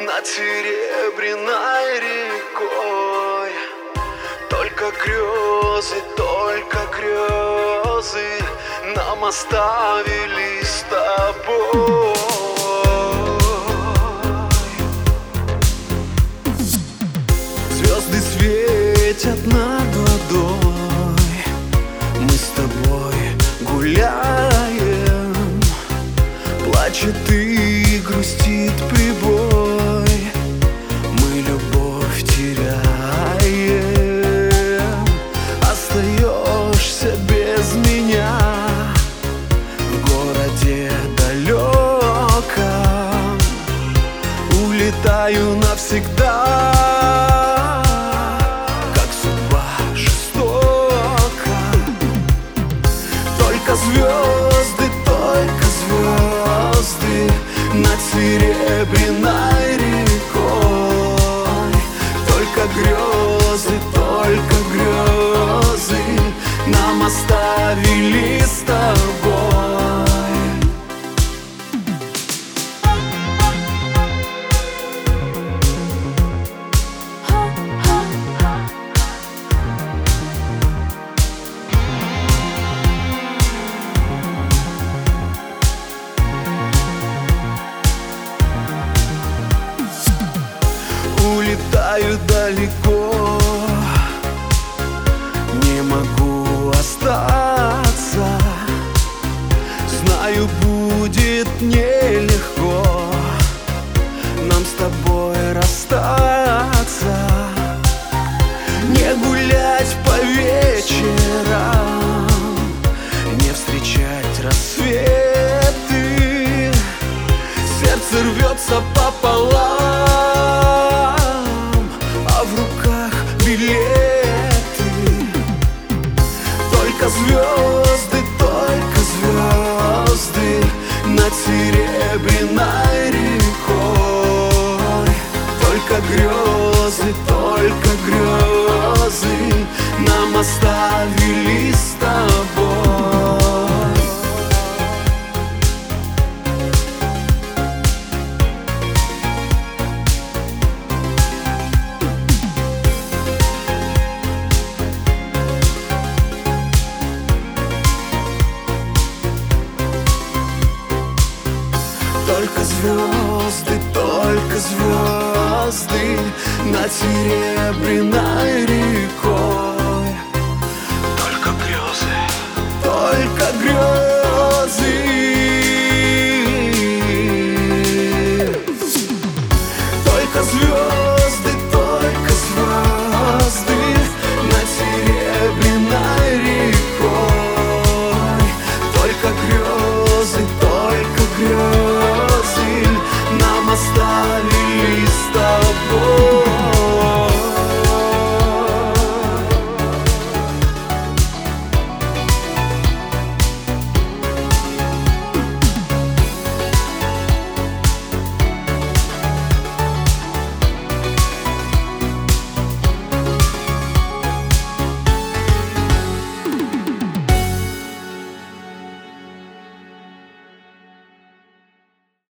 над серебряной рекой. Только грезы, только грезы Нам оставили с тобой Улетаю навсегда Как судьба жестока. Только звезды, только звезды Над серебряной улетаю далеко. Не могу остаться. Знаю, будет нелегко Нам с тобой расстаться. Не гулять по вечерам Не встречать рассветы. Сердце рвется пополам билеты. Только звезды, только звезды Над серебряной рекой. Только грезы, только грезы Нам оставили с тобой Только звезды, только звезды Над серебряной рекой